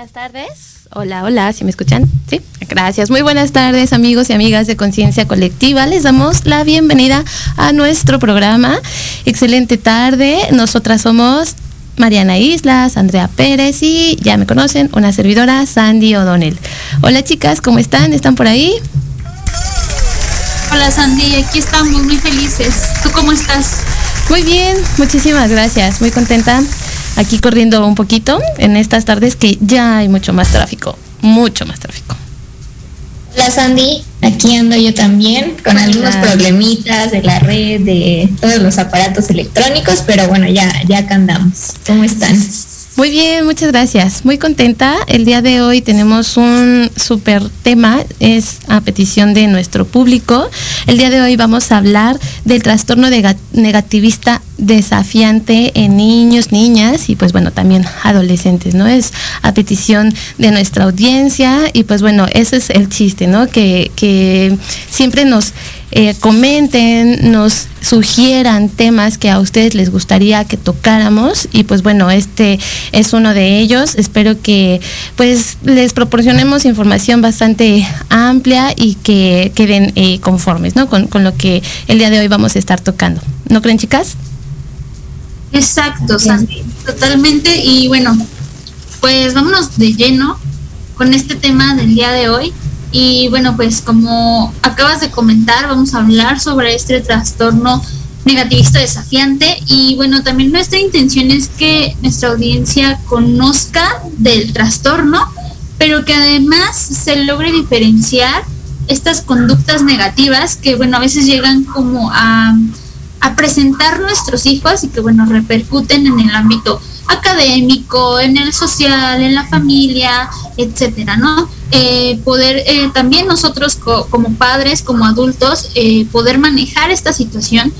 Buenas tardes. Hola, hola, ¿si me escuchan? Sí, gracias. Muy buenas tardes, amigos y amigas de Conciencia Colectiva. Les damos la bienvenida a nuestro programa. Excelente tarde. Nosotras somos Mariana Islas, Andrea Pérez y ya me conocen, una servidora, Sandy O'Donnell. Hola, chicas, ¿cómo están? ¿Están por ahí? Hola, Sandy, aquí estamos muy felices. ¿Tú cómo estás? Muy bien, muchísimas gracias. Muy contenta aquí corriendo un poquito en estas tardes que ya hay mucho más tráfico, mucho más tráfico. Hola Sandy, aquí ando yo también con algunos problemitas de la red, de todos los aparatos electrónicos, pero bueno, ya, ya acá andamos. ¿Cómo están? Muy bien, muchas gracias. Muy contenta. El día de hoy tenemos un súper tema, es a petición de nuestro público. El día de hoy vamos a hablar del trastorno negativista desafiante en niños, niñas y pues bueno, también adolescentes, ¿no? Es a petición de nuestra audiencia y pues bueno, ese es el chiste, ¿no? Que, que siempre nos eh, comenten, nos sugieran temas que a ustedes les gustaría que tocáramos y pues bueno, este es uno de ellos. Espero que pues les proporcionemos información bastante amplia y que queden eh, conformes ¿no? con, con lo que el día de hoy vamos a estar tocando. ¿No creen chicas? Exacto, Sandy, totalmente. Y bueno, pues vámonos de lleno con este tema del día de hoy. Y bueno, pues como acabas de comentar, vamos a hablar sobre este trastorno negativista desafiante. Y bueno, también nuestra intención es que nuestra audiencia conozca del trastorno, pero que además se logre diferenciar estas conductas negativas que bueno, a veces llegan como a, a presentar nuestros hijos y que bueno, repercuten en el ámbito académico, en el social, en la familia, etcétera, ¿no? Eh, poder eh, también nosotros como padres, como adultos, eh, poder manejar esta situación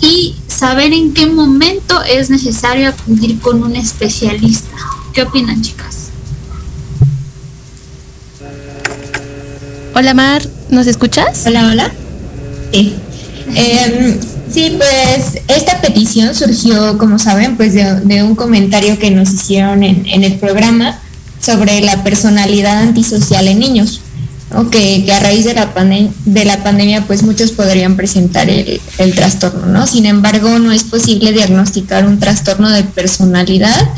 y saber en qué momento es necesario acudir con un especialista. ¿Qué opinan, chicas? Hola, Mar, ¿nos escuchas? Hola, hola. Sí. Em, sí, pues esta petición surgió, como saben, pues de, un comentario que nos hicieron en, en el programa sobre la personalidad antisocial en niños, que, a raíz de la, de la pandemia pues muchos podrían presentar el, el, trastorno, ¿no? Sin embargo, no es posible diagnosticar un trastorno de personalidad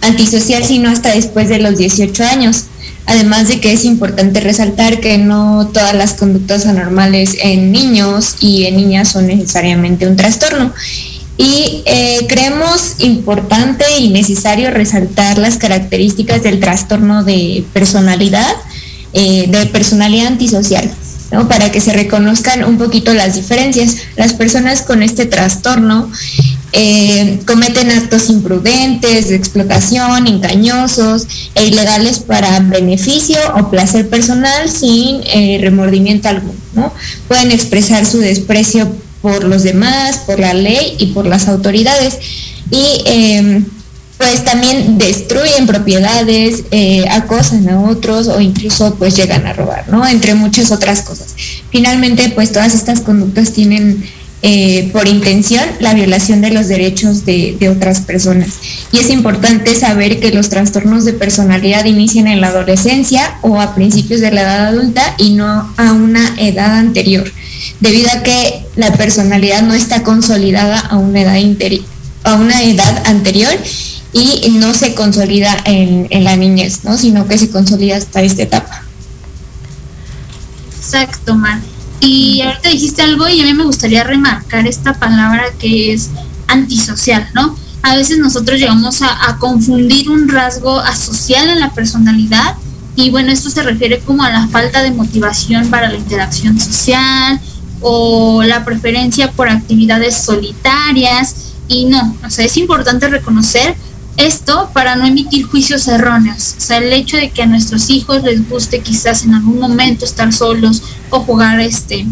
antisocial sino hasta después de los 18 años. Además de que es importante resaltar que no todas las conductas anormales en niños y en niñas son necesariamente un trastorno. Y eh, creemos importante y necesario resaltar las características del trastorno de personalidad, eh, de personalidad antisocial. ¿no? para que se reconozcan un poquito las diferencias. Las personas con este trastorno eh, cometen actos imprudentes, de explotación, engañosos e ilegales para beneficio o placer personal sin remordimiento alguno. ¿no? Pueden expresar su desprecio por los demás, por la ley y por las autoridades. Y em, pues también destruyen propiedades, eh, acosan a otros o incluso pues llegan a robar, ¿no? Entre muchas otras cosas. Finalmente pues todas estas conductas tienen eh, por intención la violación de los derechos de, otras personas. Y es importante saber que los trastornos de personalidad inician en la adolescencia o a principios de la edad adulta y no a una edad anterior, debido a que la personalidad no está consolidada a una edad, a una edad anterior y no se consolida en, en la niñez, ¿no? sino que se consolida hasta esta etapa. Exacto, Mar. Y ahorita dijiste algo y a mí me gustaría remarcar esta palabra que es antisocial, ¿no? A veces nosotros llegamos a, confundir un rasgo asocial en la personalidad y bueno, esto se refiere como a la falta de motivación para la interacción social o la preferencia por actividades solitarias y no, o sea, es importante reconocer esto para no emitir juicios erróneos. O sea, el hecho de que a nuestros hijos les guste quizás en algún momento estar solos o jugar este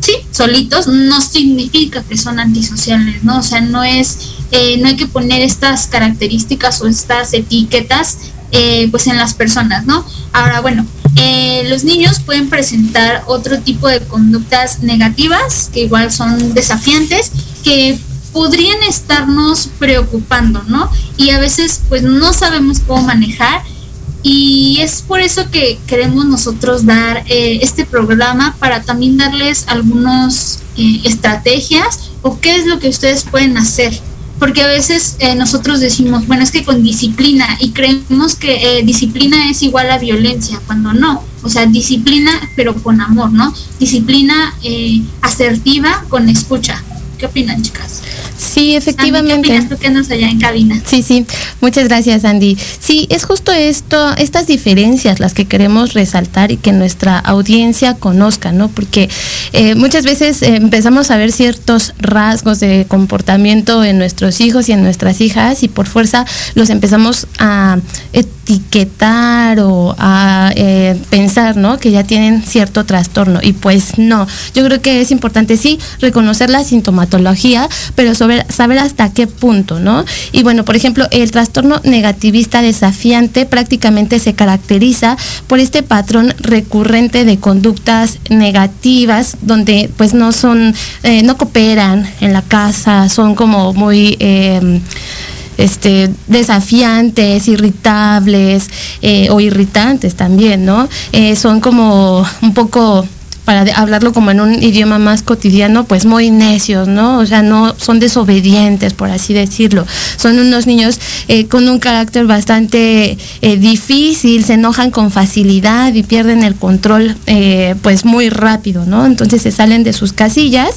sí, solitos, no significa que son antisociales, ¿no? O sea, no es, eh, no hay que poner estas características o estas etiquetas eh, pues en las personas, ¿no? Ahora, bueno, eh, los niños pueden presentar otro tipo de conductas negativas, que igual son desafiantes, que podrían estarnos preocupando, ¿no? Y a veces pues no sabemos cómo manejar y es por eso que queremos nosotros dar eh, este programa para también darles algunas eh, estrategias o qué es lo que ustedes pueden hacer. Porque a veces eh, nosotros decimos, bueno, es que con disciplina y creemos que disciplina es igual a violencia, cuando no. O sea, disciplina pero con amor, ¿no? Disciplina asertiva con escucha. ¿Qué opinan, chicas? Sí, efectivamente. ¿Qué tú andas allá en cabina? Sí, sí. Muchas gracias, Andy. Sí, es justo esto, estas diferencias las que queremos resaltar y que nuestra audiencia conozca, ¿no? Porque eh, muchas veces eh, empezamos a ver ciertos rasgos de comportamiento en nuestros hijos y en nuestras hijas y por fuerza los empezamos a etiquetar o a eh, pensar, ¿no? Que ya tienen cierto trastorno y pues no. Yo creo que es importante sí reconocer la sintomatología, pero sobre saber hasta qué punto, ¿no? Y bueno, por ejemplo, el trastorno negativista desafiante prácticamente se caracteriza por este patrón recurrente de conductas negativas donde pues no son, eh, no cooperan en la casa, son como muy... Em, este, desafiantes, irritables eh, o irritantes también, ¿no? Eh, son como un poco para hablarlo como en un idioma más cotidiano, pues muy necios, ¿no? O sea, no son desobedientes, por así decirlo. Son unos niños eh, con un carácter bastante eh, difícil, se enojan con facilidad y pierden el control eh, pues muy rápido, ¿no? Entonces se salen de sus casillas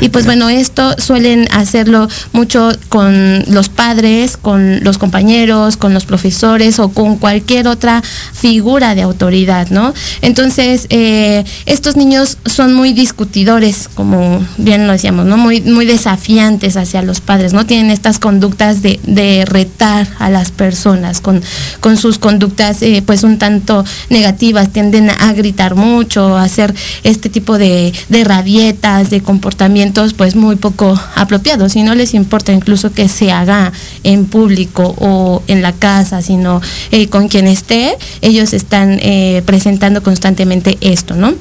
y pues bueno, esto suelen hacerlo mucho con los padres, con los compañeros, con los profesores o con cualquier otra figura de autoridad, ¿no? Entonces, estos niños son muy discutidores, como bien lo decíamos, ¿no? Muy, desafiantes hacia los padres, ¿no? Tienen estas conductas de, retar a las personas con, con sus conductas eh, pues un tanto negativas, tienden a gritar mucho, a hacer este tipo de, rabietas, de comportamientos pues muy poco apropiados, y no les importa incluso que se haga en público o en la casa, sino eh, con quien esté, ellos están eh, presentando constantemente esto, ¿no?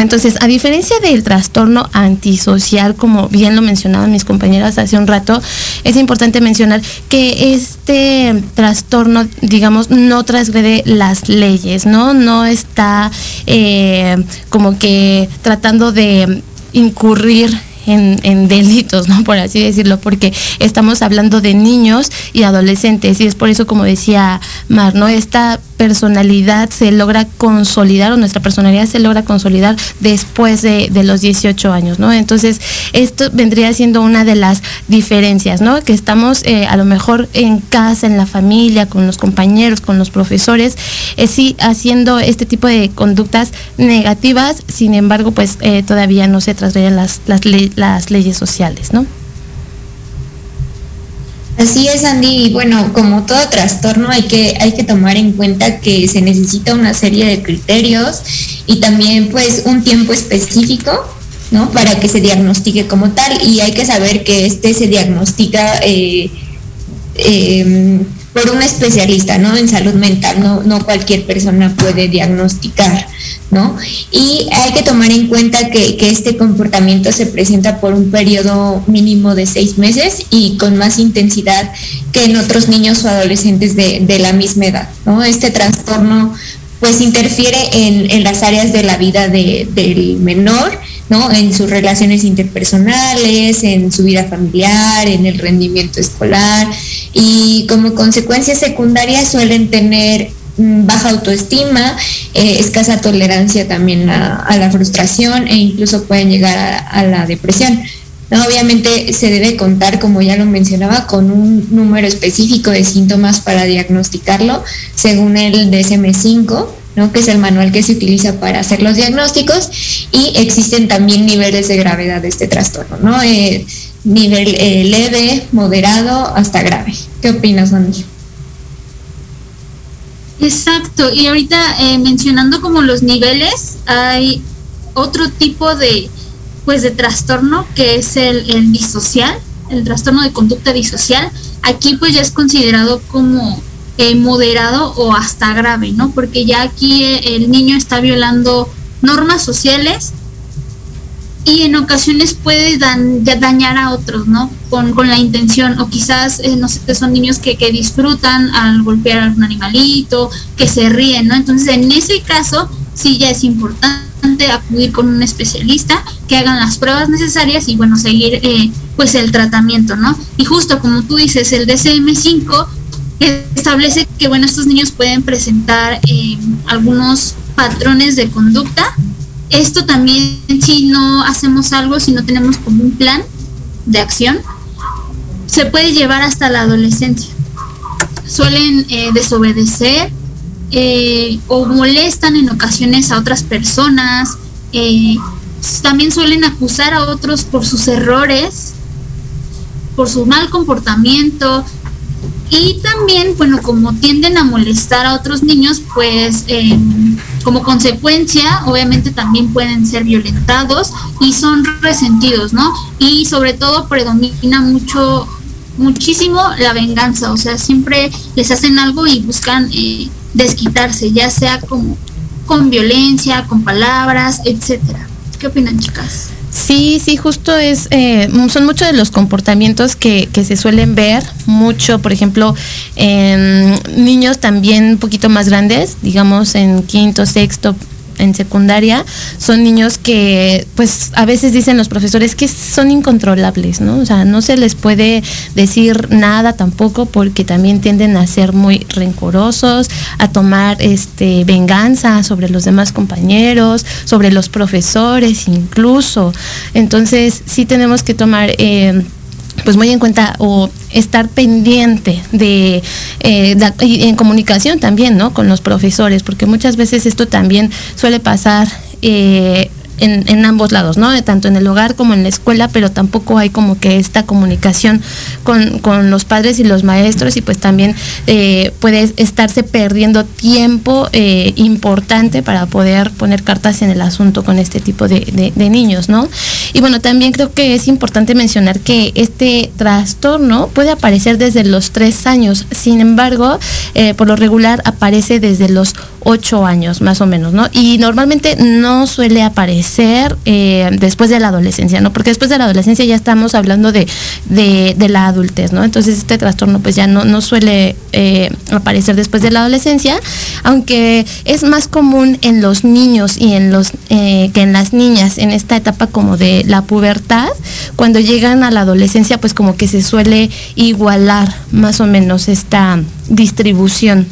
Entonces, a diferencia del trastorno antisocial, como bien lo mencionaban mis compañeras hace un rato, es importante mencionar que este trastorno, digamos, no transgrede las leyes, ¿no? No está eh, como que tratando de incurrir en, delitos, ¿no? Por así decirlo, porque estamos hablando de niños y adolescentes y es por eso, como decía Mar, ¿no? Esta personalidad se logra consolidar o nuestra personalidad se logra consolidar después de, los 18 años, ¿no? Entonces, esto vendría siendo una de las diferencias, ¿no? Que estamos eh, a lo mejor en casa, en la familia, con los compañeros, con los profesores, eh, sí haciendo este tipo de conductas negativas, sin embargo, pues eh, todavía no se trasladan las, las, las leyes sociales, ¿no? Así es, Andy. Y bueno, como todo trastorno hay que, hay que tomar en cuenta que se necesita una serie de criterios y también pues un tiempo específico, ¿no? Para que se diagnostique como tal. Y hay que saber que este se diagnostica eh, em, por un especialista, ¿no? En salud mental. No, no cualquier persona puede diagnosticar ¿no? Y hay que tomar en cuenta que, este comportamiento se presenta por un periodo mínimo de seis meses y con más intensidad que en otros niños o adolescentes de, la misma edad. Este trastorno pues interfiere en, las áreas de la vida del menor, ¿no? En sus relaciones interpersonales, en su vida familiar, en el rendimiento escolar y como consecuencias secundarias suelen tener baja autoestima, eh, escasa tolerancia también a, la frustración e incluso pueden llegar a, la depresión. obviamente se debe contar, como ya lo mencionaba, con un número específico de síntomas para diagnosticarlo, según el DSM-5, ¿no? que es el manual que se utiliza para hacer los diagnósticos, y existen también niveles de gravedad de este trastorno, ¿no? Eh, nivel eh, leve, moderado, hasta grave. ¿Qué opinas, Andy? Exacto, y ahorita eh, mencionando como los niveles, hay otro tipo de, pues de trastorno que es el, disocial, el trastorno de conducta disocial. Aquí pues ya es considerado como eh, moderado o hasta grave, ¿no? Porque ya aquí eh, el niño está violando normas sociales y en ocasiones puede dañar a otros, ¿no? Con, la intención, o quizás, eh, no sé, que son niños que, que, disfrutan al golpear a un animalito, que se ríen, ¿no? Entonces, en ese caso, sí ya es importante acudir con un especialista que hagan las pruebas necesarias y, bueno, seguir, eh, pues, el tratamiento, ¿no? Y justo como tú dices, el DCM5 establece que, bueno, estos niños pueden presentar eh, algunos patrones de conducta esto también si no hacemos algo, si no tenemos como un plan de acción, se puede llevar hasta la adolescencia. Suelen eh, desobedecer eh, o molestan en ocasiones a otras personas. Eh, también suelen acusar a otros por sus errores, por su mal comportamiento, y también, bueno, como tienden a molestar a otros niños, pues como consecuencia, obviamente también pueden ser violentados y son resentidos, ¿no? Y sobre todo predomina mucho, muchísimo la venganza, o sea, siempre les hacen algo y buscan eh, desquitarse, ya sea como con violencia, con palabras, etcétera. ¿Qué opinan, chicas? Sí, sí, justo es, eh, son muchos de los comportamientos que, que, se suelen ver, mucho, por ejemplo, en niños también un poquito más grandes, digamos en quinto, sexto, en secundaria son niños que pues a veces dicen los profesores que son incontrolables, ¿no? O sea, no se les puede decir nada tampoco porque también tienden a ser muy rencorosos, a tomar este venganza sobre los demás compañeros, sobre los profesores incluso. Entonces sí tenemos que tomar eh, pues muy en cuenta o estar pendiente de, eh, en comunicación también, ¿no? Con los profesores, porque muchas veces esto también suele pasar eh, en, ambos lados, ¿no? Tanto en el hogar como en la escuela, pero tampoco hay como que esta comunicación con, los padres y los maestros y pues también eh, puede estarse perdiendo tiempo eh, importante para poder poner cartas en el asunto con este tipo de, niños, ¿no? Y bueno, también creo que es importante mencionar que este trastorno puede aparecer desde los tres años, sin embargo, eh, por lo regular aparece desde los ocho años más o menos, ¿no? Y normalmente no suele aparecer eh, después de la adolescencia, ¿no? Porque después de la adolescencia ya estamos hablando de, de, la adultez, ¿no? Entonces este trastorno pues ya no, no suele eh, aparecer después de la adolescencia, aunque es más común en los niños y en los eh, que en las niñas en esta etapa como de la pubertad, cuando llegan a la adolescencia pues como que se suele igualar más o menos esta distribución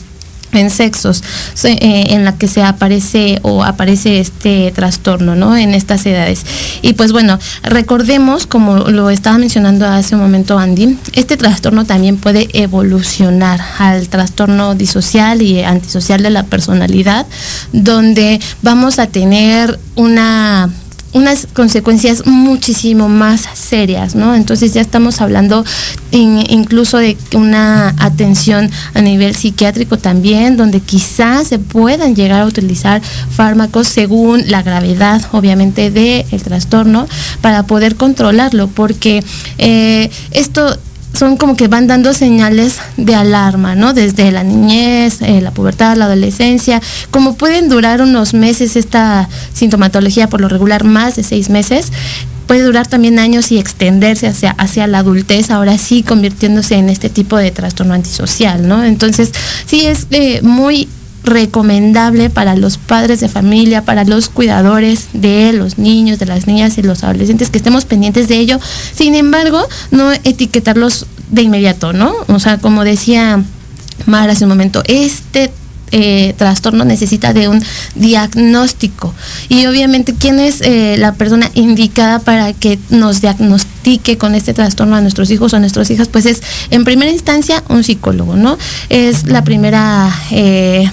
en sexos eh, en la que se aparece o aparece este trastorno, ¿no? En estas edades. Y pues bueno, recordemos, como lo estaba mencionando hace un momento Andy, este trastorno también puede evolucionar al trastorno disocial y antisocial de la personalidad, donde vamos a tener una unas consecuencias muchísimo más serias, ¿no? Entonces ya estamos hablando incluso de una atención a nivel psiquiátrico también, donde quizás se puedan llegar a utilizar fármacos según la gravedad, obviamente, del trastorno para poder controlarlo, porque eh, esto son como que van dando señales de alarma, ¿no? Desde la niñez, eh, la pubertad, la adolescencia, como pueden durar unos meses esta sintomatología, por lo regular más de seis meses, puede durar también años y extenderse hacia, hacia la adultez, ahora sí convirtiéndose en este tipo de trastorno antisocial, ¿no? Entonces, sí es eh, muy recomendable para los padres de familia, para los cuidadores de los niños, de las niñas y los adolescentes, que estemos pendientes de ello. Sin embargo, no etiquetarlos de inmediato, ¿no? O sea, como decía Mar hace un momento, este eh, trastorno necesita de un diagnóstico. Y obviamente, ¿quién es eh, la persona indicada para que nos diagnostique con este trastorno a nuestros hijos o a nuestras hijas? Pues es, en primera instancia, un psicólogo, ¿no? Es la primera... Eh,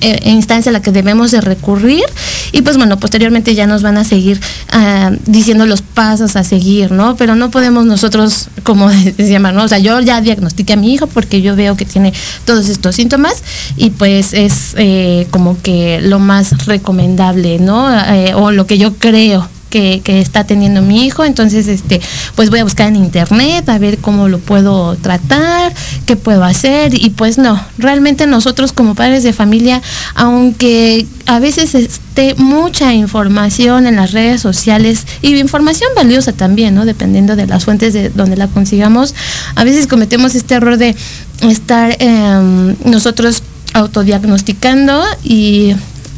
eh, instancia a la que debemos de recurrir y pues bueno, posteriormente ya nos van a seguir ah, diciendo los pasos a seguir, ¿no? Pero no podemos nosotros, como decía ¿no? O sea, yo ya diagnostiqué a mi hijo porque yo veo que tiene todos estos síntomas y pues es eh, como que lo más recomendable, ¿no? Eh, o lo que yo creo que, está teniendo mi hijo, entonces este, pues voy a buscar en internet a ver cómo lo puedo tratar, qué puedo hacer, y pues no, realmente nosotros como padres de familia, aunque a veces esté mucha información en las redes sociales y información valiosa también, ¿no? Dependiendo de las fuentes de donde la consigamos, a veces cometemos este error de estar em, nosotros autodiagnosticando y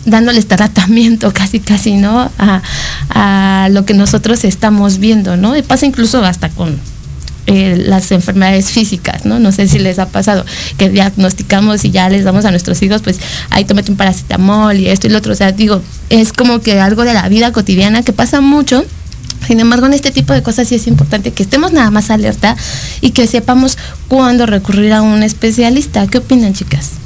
dándoles tratamiento casi casi, ¿no? A, lo que nosotros estamos viendo, ¿no? Pasa incluso hasta con eh, las enfermedades físicas, ¿no? No sé si les ha pasado que diagnosticamos y ya les damos a nuestros hijos, pues ahí tómate un paracetamol y esto y lo otro. O sea, digo, es como que algo de la vida cotidiana que pasa mucho. Sin embargo, en este tipo de cosas sí es importante que estemos nada más alerta y que sepamos cuándo recurrir a un especialista. ¿Qué opinan, chicas?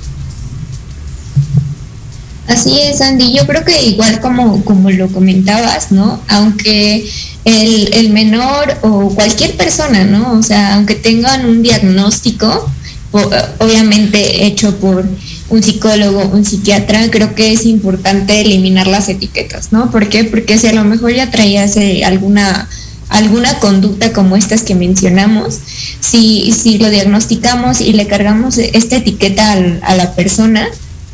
Así es, Andy. Yo creo que igual como, como lo comentabas, ¿no? Aunque el, menor o cualquier persona, ¿no? O sea, aunque tengan un diagnóstico, obviamente hecho por un psicólogo, un psiquiatra, creo que es importante eliminar las etiquetas, ¿no? ¿Por qué? Porque si a lo mejor ya traías eh, alguna alguna conducta como estas que mencionamos, si, si lo diagnosticamos y le cargamos esta etiqueta a la persona,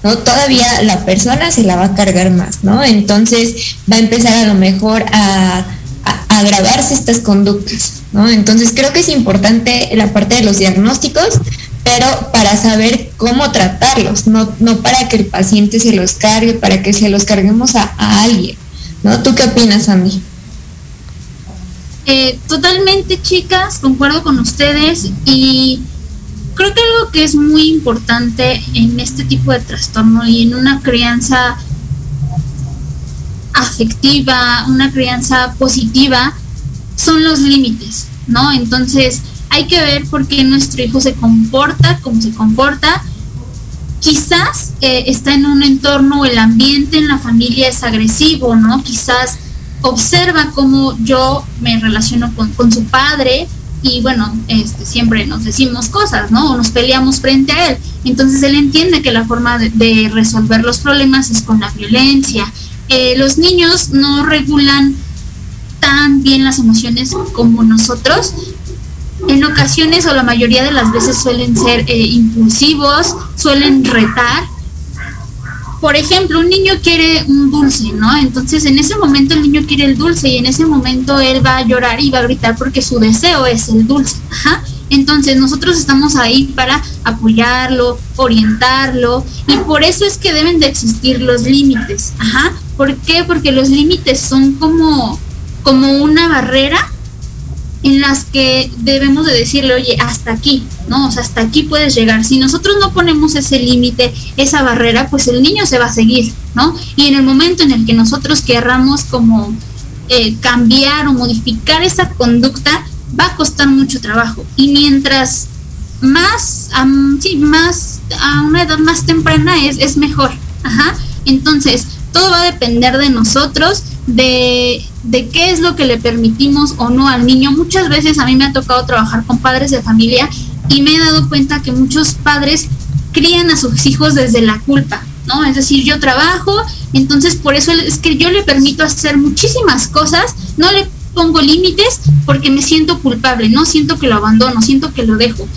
¿no? Todavía la persona se la va a cargar más, ¿no? Entonces va a empezar a lo mejor a, agravarse estas conductas, ¿no? Entonces creo que es importante la parte de los diagnósticos, pero para saber cómo tratarlos, no, no para que el paciente se los cargue, para que se los carguemos a, alguien, ¿no? ¿Tú qué opinas, Andy? Eh, totalmente, chicas, concuerdo con ustedes y creo que algo que es muy importante en este tipo de trastorno y en una crianza afectiva, una crianza positiva, son los límites, ¿no? Entonces hay que ver por qué nuestro hijo se comporta como se comporta. Quizás eh, está en un entorno, el ambiente en la familia es agresivo, ¿no? Quizás observa cómo yo me relaciono con su padre y bueno, este, siempre nos decimos cosas, ¿no? O nos peleamos frente a él. Entonces él entiende que la forma de, resolver los problemas es con la violencia. Eh, los niños no regulan tan bien las emociones como nosotros. En ocasiones o la mayoría de las veces suelen ser eh, impulsivos, suelen retar por ejemplo, un niño quiere un dulce, ¿no? Entonces en ese momento el niño quiere el dulce y en ese momento él va a llorar y va a gritar porque su deseo es el dulce. Ajá. Entonces nosotros estamos ahí para apoyarlo, orientarlo y por eso es que deben de existir los límites. Ajá. ¿Por qué? Porque los límites son como, como una barrera en las que debemos de decirle, oye, hasta aquí, ¿no? O sea, hasta aquí puedes llegar. Si nosotros no ponemos ese límite, esa barrera, pues el niño se va a seguir, ¿no? Y en el momento en el que nosotros querramos como eh, cambiar o modificar esa conducta, va a costar mucho trabajo. Y mientras más, sí, más, a una edad más temprana es, es mejor. Ajá. Entonces, todo va a depender de nosotros de, qué es lo que le permitimos o no al niño. Muchas veces a mí me ha tocado trabajar con padres de familia y me he dado cuenta que muchos padres crían a sus hijos desde la culpa, ¿no? Es decir, yo trabajo, entonces por eso es que yo le permito hacer muchísimas cosas, no le pongo límites porque me siento culpable, no siento que lo abandono, siento que lo dejo.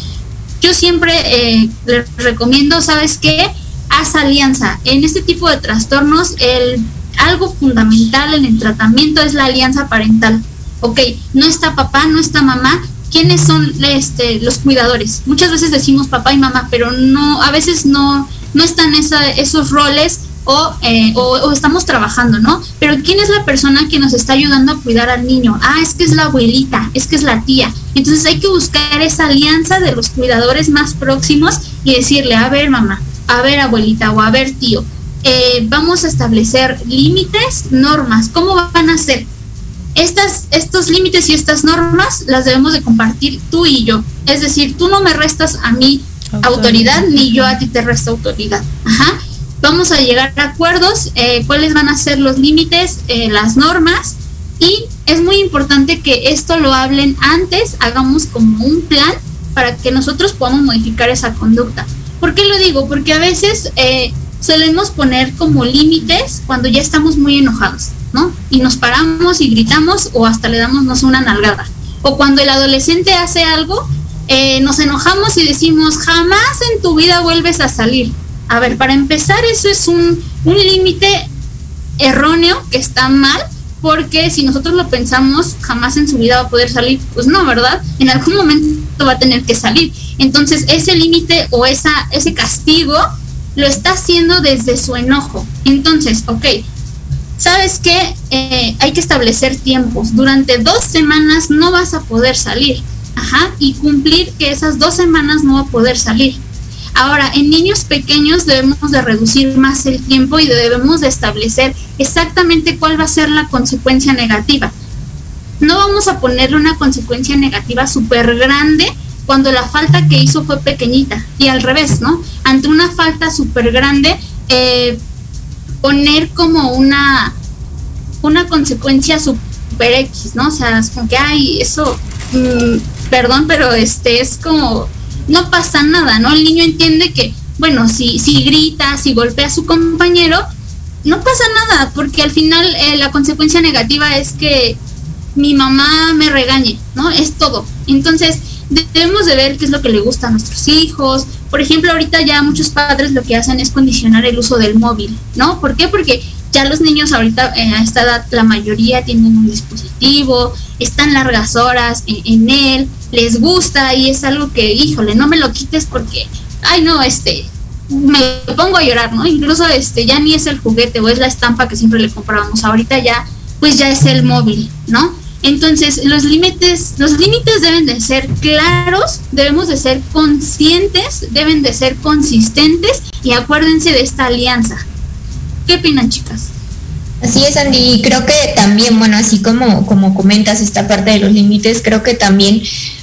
Yo siempre eh, recomiendo, ¿sabes qué? Haz alianza. En este tipo de trastornos, el, algo fundamental en el tratamiento es la alianza parental. Ok, no está papá, no está mamá, quiénes son este, los cuidadores. Muchas veces decimos papá y mamá, pero no, a veces no, no están esos roles eh, o, o, estamos trabajando, ¿no? Pero ¿quién es la persona que nos está ayudando a cuidar al niño? Ah, es que es la abuelita, es que es la tía. Entonces hay que buscar esa alianza de los cuidadores más próximos y decirle, a ver mamá, a ver abuelita o a ver tío, eh, vamos a establecer límites, normas, ¿cómo van a ser? Estas, estos límites y estas normas las debemos de compartir tú y yo. Es decir, tú no me restas a mí autoridad, ni yo a ti te resto autoridad. Ajá vamos a llegar a acuerdos, eh, cuáles van a ser los límites, eh, las normas y es muy importante que esto lo hablen antes, hagamos como un plan para que nosotros podamos modificar esa conducta. ¿Por qué lo digo? Porque a veces eh, solemos poner como límites cuando ya estamos muy enojados, ¿no? Y nos paramos y gritamos o hasta le damos una nalgada. O cuando el adolescente hace algo, nos enojamos y decimos, jamás en tu vida vuelves a salir a ver, para empezar, eso es un, límite erróneo que está mal, porque si nosotros lo pensamos, jamás en su vida va a poder salir. Pues no, ¿verdad? En algún momento va a tener que salir. Entonces, ese límite o esa, ese castigo lo está haciendo desde su enojo. Entonces, ok, ¿sabes qué? Eh, hay que establecer tiempos. Durante dos semanas no vas a poder salir. Ajá, y cumplir que esas dos semanas no va a poder salir. Ahora, en niños pequeños debemos de reducir más el tiempo y debemos de establecer exactamente cuál va a ser la consecuencia negativa. No vamos a ponerle una consecuencia negativa súper grande cuando la falta que hizo fue pequeñita y al revés, ¿no? Ante una falta súper grande, eh, poner como una, una consecuencia super X, ¿no? O sea, es como que, ay, eso, mm, perdón, pero este es como no pasa nada, ¿no? El niño entiende que, bueno, si, si grita, si golpea a su compañero, no pasa nada, porque al final eh, la consecuencia negativa es que mi mamá me regañe, ¿no? Es todo. Entonces, debemos de ver qué es lo que le gusta a nuestros hijos. Por ejemplo, ahorita ya muchos padres lo que hacen es condicionar el uso del móvil, ¿no? ¿Por qué? Porque ya los niños ahorita eh, a esta edad la mayoría tienen un dispositivo, están largas horas en, él, les gusta y es algo que, híjole, no me lo quites porque, ay no, este, me pongo a llorar, ¿no? Incluso este ya ni es el juguete o es la estampa que siempre le comprábamos, ahorita ya pues ya es el móvil, ¿no? Entonces, los límites, los límites deben de ser claros, debemos de ser conscientes, deben de ser consistentes y acuérdense de esta alianza. ¿Qué opinan, chicas? Así es, Andy. Creo que también, bueno, así como, como comentas esta parte de los límites, creo que también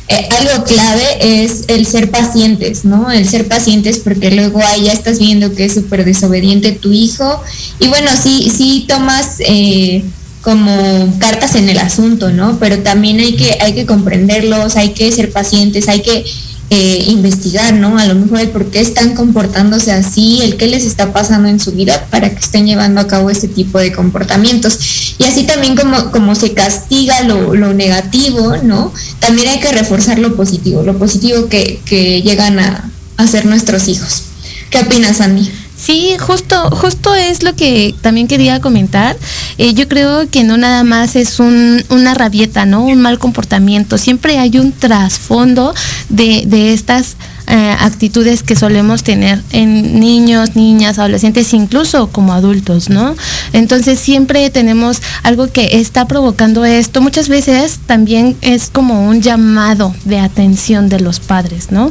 eh, algo clave es el ser pacientes, ¿no? El ser pacientes porque luego ahí ya estás viendo que es súper desobediente tu hijo y bueno, sí, sí tomas eh, como cartas en el asunto, ¿no? Pero también hay que, hay que comprenderlos, hay que ser pacientes, hay que eh, investigar, ¿no? A lo mejor el por qué están comportándose así, el qué les está pasando en su vida para que estén llevando a cabo este tipo de comportamientos. Y así también como, como se castiga lo, negativo, ¿no? También hay que reforzar lo positivo, lo positivo que, que llegan a, ser nuestros hijos. ¿Qué opinas, Andy? Sí, justo, justo es lo que también quería comentar. Eh, yo creo que no nada más es un, una rabieta, ¿no? Un mal comportamiento. Siempre hay un trasfondo de, de estas eh, actitudes que solemos tener en niños, niñas, adolescentes, incluso como adultos, ¿no? Entonces siempre tenemos algo que está provocando esto. Muchas veces también es como un llamado de atención de los padres, ¿no?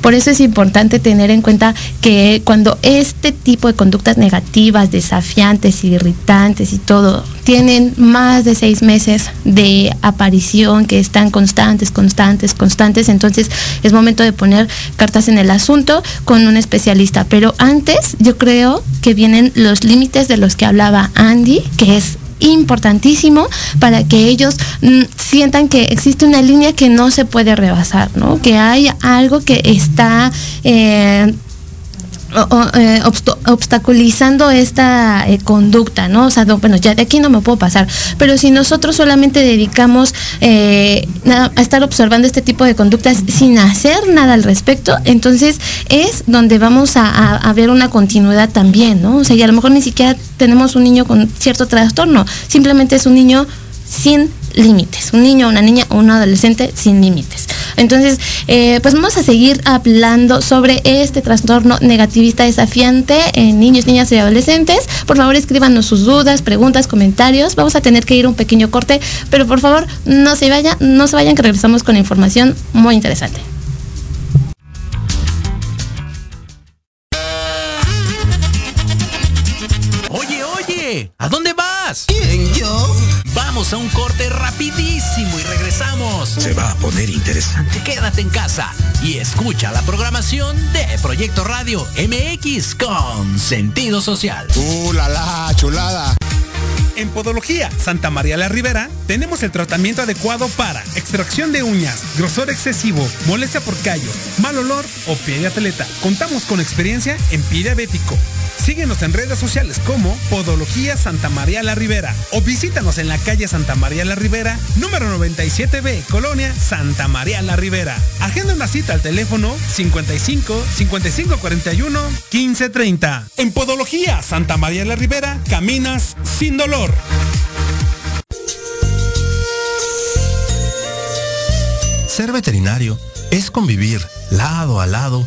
Por eso es importante tener en cuenta que cuando este tipo de conductas negativas, desafiantes, irritantes y todo, tienen más de seis meses de aparición, que están constantes, constantes, constantes, entonces es momento de poner cartas en el asunto con un especialista. Pero antes yo creo que vienen los límites de los que hablaba Andy, que es importantísimo para que ellos mm, sientan que existe una línea que no se puede rebasar, ¿no? Que hay algo que está eh, eh, obstaculizando esta eh, conducta, ¿no? O sea, bueno, ya de aquí no me puedo pasar. Pero si nosotros solamente dedicamos eh, a estar observando este tipo de conductas sin hacer nada al respecto, entonces es donde vamos a, a ver una continuidad también, ¿no? O sea, y a lo mejor ni siquiera tenemos un niño con cierto trastorno, simplemente es un niño sin límites, un niño, una niña o un adolescente sin límites. Entonces, eh, pues vamos a seguir hablando sobre este trastorno negativista desafiante en niños, niñas y adolescentes. Por favor, escríbanos sus dudas, preguntas, comentarios. Vamos a tener que ir un pequeño corte, pero por favor, no se vayan, no se vayan que regresamos con información muy interesante. Oye, oye, ¿a dónde vas? ¿Quién, yo? Vamos a un corte rapidísimo y regresamos. Se va a poner interesante. Quédate en casa y escucha la programación de Proyecto Radio MX con sentido social. ¡Uh, la, la chulada! En Podología Santa María la Ribera tenemos el tratamiento adecuado para extracción de uñas, grosor excesivo, molestia por callos, mal olor o pie de atleta. Contamos con experiencia en pie diabético. Síguenos en redes sociales como Podología Santa María la Ribera o visítanos en la calle Santa María la Ribera, número 97B, Colonia Santa María la Ribera. Agenda una cita al teléfono 55 55 41 15 30. En Podología Santa María la Ribera caminas sin dolor. Ser veterinario es convivir lado a lado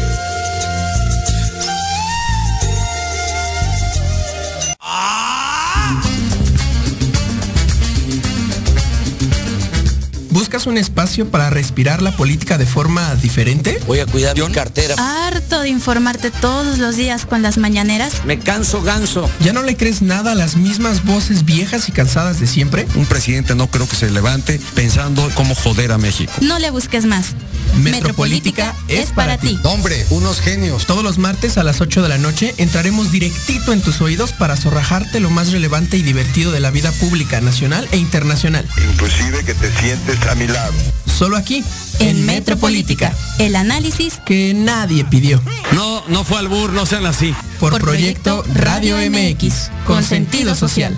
¿Buscas un espacio para respirar la política de forma diferente? Voy a cuidar mi cartera. Harto de informarte todos los días con las mañaneras. Me canso ganso. ¿Ya no le crees nada a las mismas voces viejas y cansadas de siempre? Un presidente no creo que se levante pensando cómo joder a México. No le busques más. Metropolítica, es para ti. Hombre, unos genios. Todos los martes a las 8 de la noche entraremos directito en tus oídos para zorrajarte lo más relevante y divertido de la vida pública nacional e internacional. Inclusive que te sientes a mi lado. Solo aquí, en Metropolítica, el análisis que nadie pidió. No, no fue al bur, no sean así. Por, Por proyecto, proyecto Radio MX, con sentido social.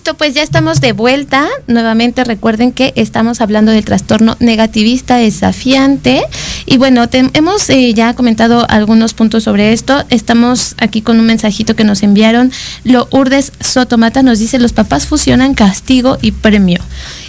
Listo, pues ya estamos de vuelta. Nuevamente recuerden que estamos hablando del trastorno negativista desafiante. Y bueno, hemos eh, ya comentado algunos puntos sobre esto. Estamos aquí con un mensajito que nos enviaron. Lo Urdes Sotomata nos dice, los papás fusionan castigo y premio.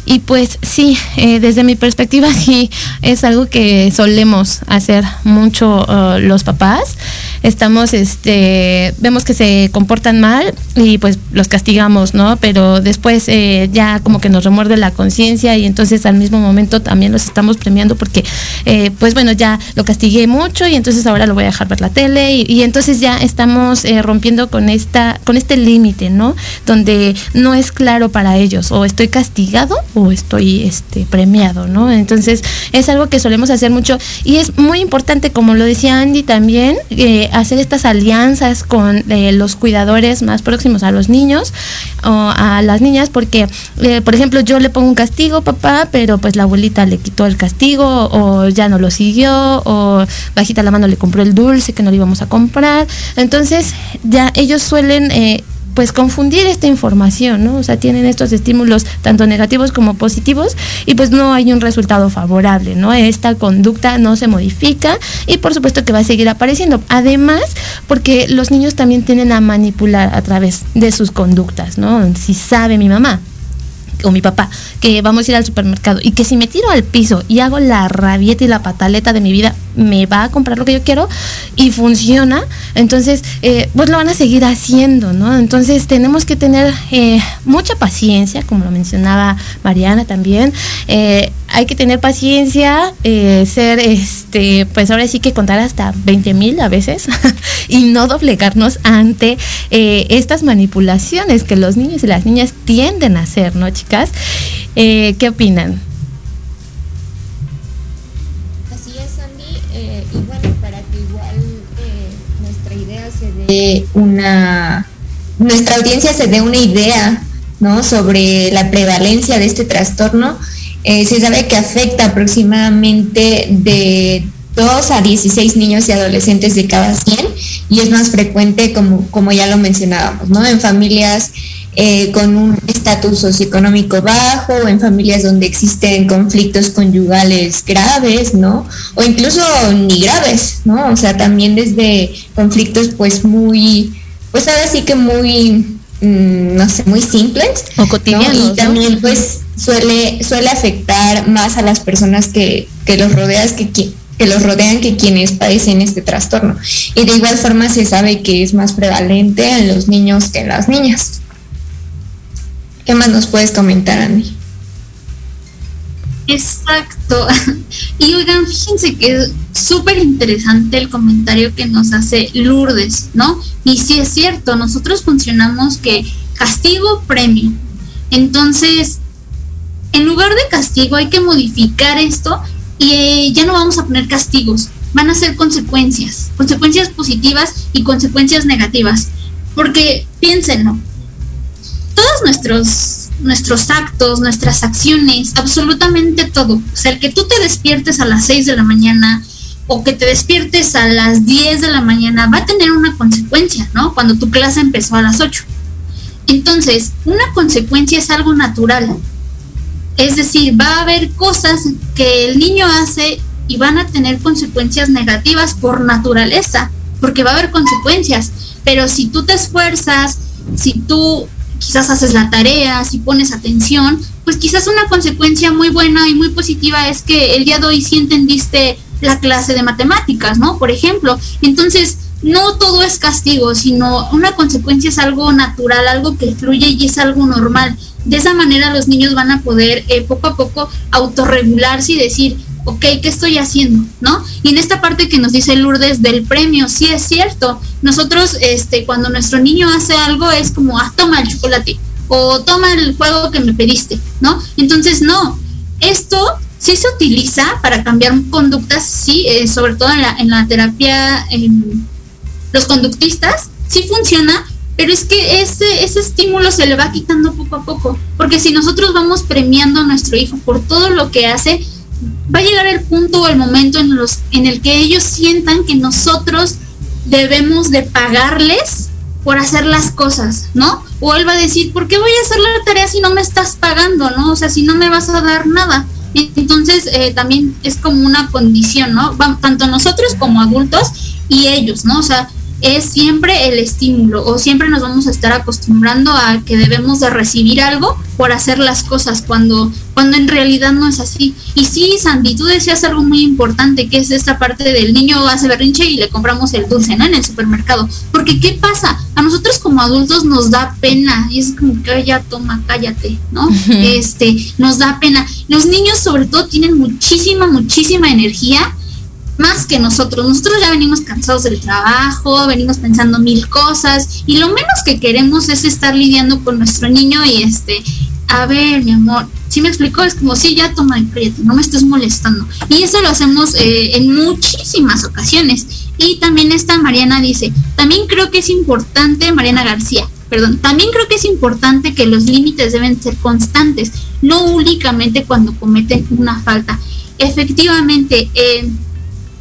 Y pues sí, eh, desde mi perspectiva sí es algo que solemos hacer mucho uh, los papás. Estamos, este, vemos que se comportan mal y pues los castigamos, ¿no? Pero después eh, ya como que nos remuerde la conciencia y entonces al mismo momento también los estamos premiando porque, eh, pues bueno, ya lo castigué mucho y entonces ahora lo voy a dejar ver la tele y, entonces ya estamos eh, rompiendo con esta, con este límite, ¿no? Donde no es claro para ellos o estoy castigado o estoy este, premiado, ¿no? Entonces es algo que solemos hacer mucho y es muy importante, como lo decía Andy también, eh, hacer estas alianzas con eh, los cuidadores más próximos a los niños o a las niñas, porque, por ejemplo, yo le pongo un castigo, papá, pero pues la abuelita le quitó el castigo o ya no lo o bajita la mano le compró el dulce que no le íbamos a comprar. Entonces ya ellos suelen pues confundir esta información, ¿no? O sea, tienen estos estímulos tanto negativos como positivos y pues no hay un resultado favorable, ¿no? Esta conducta no se modifica y por supuesto que va a seguir apareciendo. Además, porque los niños también tienen a manipular a través de sus conductas, ¿no? Si sabe mi mamá o mi papá que vamos a ir al supermercado y que si me tiro al piso y hago la rabieta y la pataleta de mi vida, me va a comprar lo que yo quiero y funciona, entonces eh, pues lo van a seguir haciendo, ¿no? Entonces tenemos que tener eh, mucha paciencia, como lo mencionaba Mariana también, eh, hay que tener paciencia, ser, este, pues ahora sí que contar hasta 20 mil a veces y no doblegarnos ante estas manipulaciones que los niños y las niñas tienden a hacer, ¿no, chicas? ¿Qué opinan? una, nuestra audiencia se dé una idea, ¿no? Sobre la prevalencia de este trastorno. Eh, se sabe que afecta aproximadamente de 2 a 16 niños y adolescentes de cada 100 y es más frecuente como, como ya lo mencionábamos, ¿no? En familias eh, con un estatus socioeconómico bajo, en familias donde existen conflictos conyugales graves, ¿no? O incluso ni graves, ¿no? O sea, también desde conflictos pues muy, pues ahora sí que muy, mm, no sé, muy simples. O cotidianos. Y también pues suele, suele afectar más a las personas que, que los rodeas que, que los rodean que quienes padecen este trastorno. Y de igual forma se sabe que es más prevalente en los niños que en las niñas. ¿Qué más nos puedes comentar, Andy? Exacto. Y oigan, fíjense que es súper interesante el comentario que nos hace Lourdes, ¿no? Y sí es cierto, nosotros funcionamos que castigo, premio. Entonces, en lugar de castigo hay que modificar esto y eh, ya no vamos a poner castigos, van a ser consecuencias, consecuencias positivas y consecuencias negativas. Porque piénsenlo, todos nuestros, nuestros actos, nuestras acciones, absolutamente todo. O sea, el que tú te despiertes a las 6 de la mañana o que te despiertes a las 10 de la mañana va a tener una consecuencia, ¿no? Cuando tu clase empezó a las 8. Entonces, una consecuencia es algo natural. Es decir, va a haber cosas que el niño hace y van a tener consecuencias negativas por naturaleza, porque va a haber consecuencias. Pero si tú te esfuerzas, si tú quizás haces la tarea, si pones atención, pues quizás una consecuencia muy buena y muy positiva es que el día de hoy sí entendiste la clase de matemáticas, ¿no? Por ejemplo. Entonces, no todo es castigo, sino una consecuencia es algo natural, algo que fluye y es algo normal. De esa manera los niños van a poder eh, poco a poco autorregularse y decir, ok, ¿qué estoy haciendo? ¿No? Y en esta parte que nos dice Lourdes del premio, sí es cierto. Nosotros, este, cuando nuestro niño hace algo, es como, ah, toma el chocolate o toma el juego que me pediste, ¿no? Entonces, no, esto sí se utiliza para cambiar conductas, sí, eh, sobre todo en la, en la terapia, los conductistas, sí funciona, pero es que ese, ese estímulo se le va quitando poco a poco, porque si nosotros vamos premiando a nuestro hijo por todo lo que hace, va a llegar el punto o el momento en, los, en el que ellos sientan que nosotros debemos de pagarles por hacer las cosas, ¿no? O él va a decir, ¿por qué voy a hacer la tarea si no me estás pagando, ¿no? O sea, si no me vas a dar nada. Entonces, eh, también es como una condición, ¿no? tanto nosotros como adultos y ellos, ¿no? O sea, es siempre el estímulo o siempre nos vamos a estar acostumbrando a que debemos de recibir algo por hacer las cosas cuando cuando en realidad no es así. Y sí, Sandy, tú decías algo muy importante que es esta parte del niño hace berrinche y le compramos el dulce, ¿no? En el supermercado. Porque ¿qué pasa? A nosotros como adultos nos da pena y es como que ya toma, cállate, ¿no? Este, nos da pena. Los niños sobre todo tienen muchísima muchísima energía más que nosotros. Nosotros ya venimos cansados del trabajo, venimos pensando mil cosas y lo menos que queremos es estar lidiando con nuestro niño y este, a ver, mi amor, ¿Sí me explicó? Es como, sí, ya toma, cállate, no me estés molestando. Y eso lo hacemos eh, en muchísimas ocasiones. Y también esta Mariana dice, también creo que es importante, Mariana García, perdón, también creo que es importante que los límites deben ser constantes, no únicamente cuando cometen una falta. Efectivamente, eh,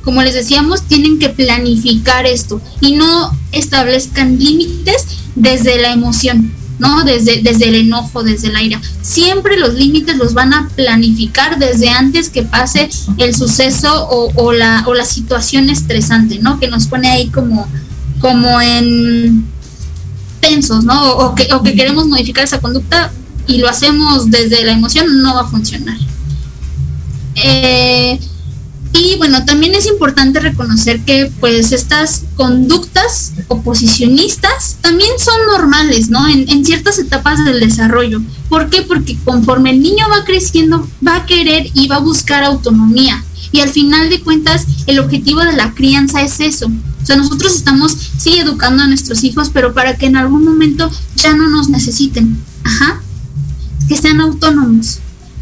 como les decíamos, tienen que planificar esto y no establezcan límites desde la emoción, ¿no? Desde, desde el enojo, desde la ira. Siempre los límites los van a planificar desde antes que pase el suceso o, la, o la situación estresante, ¿no? Que nos pone ahí como, como en tensos, ¿no? O que, o que queremos modificar esa conducta y lo hacemos desde la emoción, no va a funcionar. Eh, y bueno, también es importante reconocer que pues estas conductas oposicionistas también son normales, ¿no? En, ciertas etapas del desarrollo. ¿Por qué? Porque conforme el niño va creciendo, va a querer y va a buscar autonomía. Y al final de cuentas, el objetivo de la crianza es eso. O sea, nosotros estamos, sí, educando a nuestros hijos, pero para que en algún momento ya no nos necesiten. Ajá. Que sean autónomos.